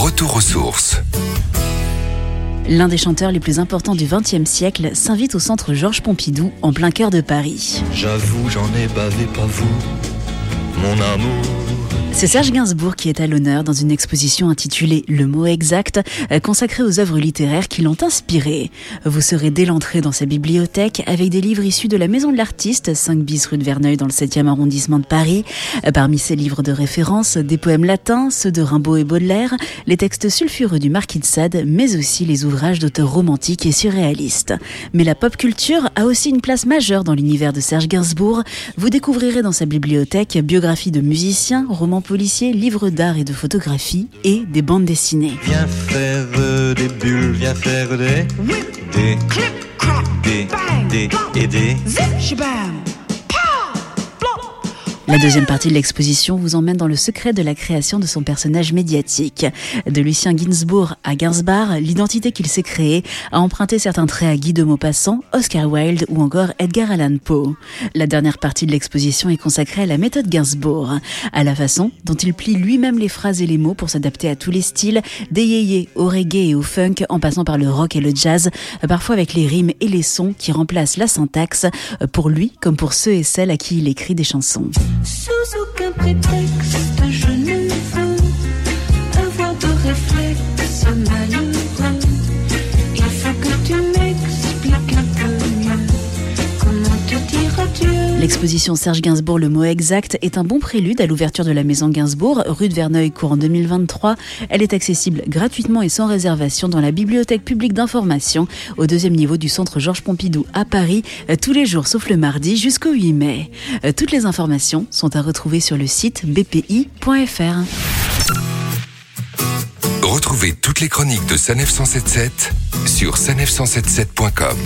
Retour aux sources. L'un des chanteurs les plus importants du XXe siècle s'invite au centre Georges Pompidou, en plein cœur de Paris. J'avoue, j'en ai bavé, pas vous, mon amour. C'est Serge Gainsbourg qui est à l'honneur dans une exposition intitulée Le mot exact, euh, consacrée aux œuvres littéraires qui l'ont inspiré. Vous serez dès l'entrée dans sa bibliothèque avec des livres issus de la Maison de l'Artiste, 5 bis rue de Verneuil dans le 7e arrondissement de Paris. Euh, parmi ces livres de référence, des poèmes latins, ceux de Rimbaud et Baudelaire, les textes sulfureux du Marquis de Sade, mais aussi les ouvrages d'auteurs romantiques et surréalistes. Mais la pop culture a aussi une place majeure dans l'univers de Serge Gainsbourg. Vous découvrirez dans sa bibliothèque biographie de musiciens, romans policiers, livres d'art et de photographie et des bandes dessinées. Viens faire euh, des bulles, viens faire des. Des. Des. Des. Et des. La deuxième partie de l'exposition vous emmène dans le secret de la création de son personnage médiatique. De Lucien Gainsbourg à Gainsbar, l'identité qu'il s'est créée a emprunté certains traits à Guy de Maupassant, Oscar Wilde ou encore Edgar Allan Poe. La dernière partie de l'exposition est consacrée à la méthode Gainsbourg, à la façon dont il plie lui-même les phrases et les mots pour s'adapter à tous les styles, des au reggae et au funk, en passant par le rock et le jazz, parfois avec les rimes et les sons qui remplacent la syntaxe, pour lui comme pour ceux et celles à qui il écrit des chansons. Sous aucun prétexte, je L'exposition Serge Gainsbourg, le mot exact, est un bon prélude à l'ouverture de la maison Gainsbourg, rue de Verneuil, courant 2023. Elle est accessible gratuitement et sans réservation dans la bibliothèque publique d'information, au deuxième niveau du centre Georges Pompidou à Paris, euh, tous les jours sauf le mardi jusqu'au 8 mai. Euh, Toutes les informations sont à retrouver sur le site bpi.fr. Retrouvez toutes les chroniques de Sanef 177 sur sanef177.com.